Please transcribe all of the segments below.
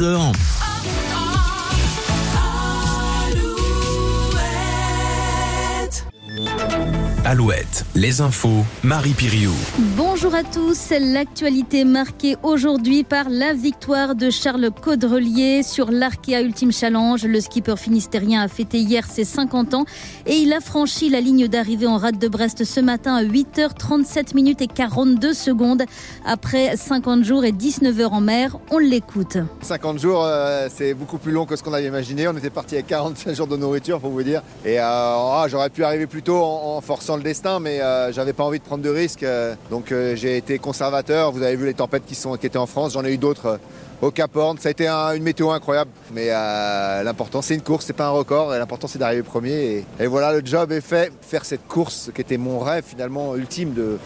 heures. Alouette, les infos, Marie Piriou. Bonjour à tous. L'actualité marquée aujourd'hui par la victoire de Charles Caudrelier sur l'Arkea Ultime Challenge. Le skipper finistérien a fêté hier ses 50 ans et il a franchi la ligne d'arrivée en rade de Brest ce matin à 8h37 minutes et 42 secondes. Après 50 jours et 19 heures en mer, on l'écoute. 50 jours, euh, c'est beaucoup plus long que ce qu'on avait imaginé. On était parti avec 45 jours de nourriture pour vous dire. Et euh, ah, j'aurais pu arriver plus tôt en, en forçant destin, mais euh, j'avais pas envie de prendre de risques. euh, donc euh, j'ai été conservateur. Vous avez vu les tempêtes qui, sont, qui étaient en France. J'en ai eu d'autres au Cap Horn. Ça a été un- une météo incroyable. Mais l'important, c'est une course, c'est pas un record. L'important, c'est d'arriver premier. Et voilà, le job est fait. Faire cette course qui était mon rêve finalement ultime de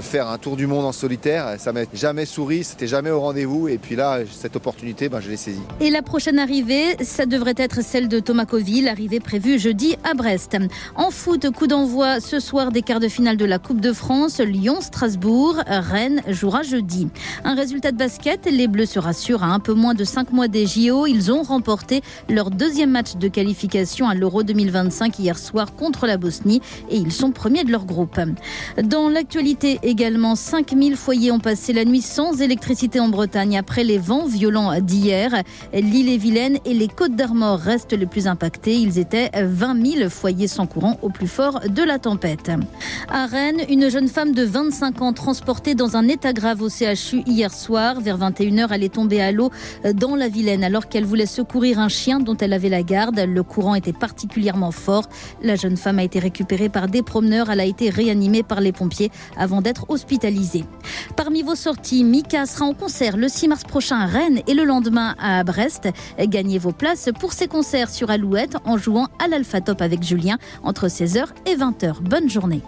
faire un tour du monde en solitaire, ça m'a jamais souri, c'était jamais au rendez-vous. Et puis là, cette opportunité, ben, je l'ai saisie. Et la prochaine arrivée, ça devrait être celle de Thomas Coville, arrivée prévue jeudi à Brest. En foot, coup d'envoi ce soir des quarts de finale de la Coupe de France. Lyon-Strasbourg, Rennes jouera jeudi. Un résultat de basket, les Bleus se rassurent à un peu moins de 5 mois des JO. Ils ont remporté leur deuxième match de qualification à l'Euro 2025 hier soir contre la Bosnie et ils sont premiers de leur groupe. Dans l'actualité également, 5000 foyers ont passé la nuit sans électricité en Bretagne après les vents violents d'hier. L'île-et-Vilaine et les Côtes d'Armor restent les plus impactés. Ils étaient 20 000 foyers sans courant au plus fort de la tempête. À Rennes, une jeune femme de 25 ans transportée dans un état grave au CHU hier soir. Vers 21h, elle est tombée à l'eau dans la Vilaine alors qu'elle voulait secourir un chien dont elle avait la garde. Le courant était particulièrement fort. La jeune femme a été récupérée par des promeneurs. Elle a été réanimée par les pompiers avant d'être hospitalisée. Parmi vos sorties, Mika sera en concert le 6 mars prochain à Rennes et le lendemain à Brest. Gagnez vos places pour ces concerts sur Alouette en jouant à l'Alpha Top avec Julien entre 16h et 20h. Bonne journée.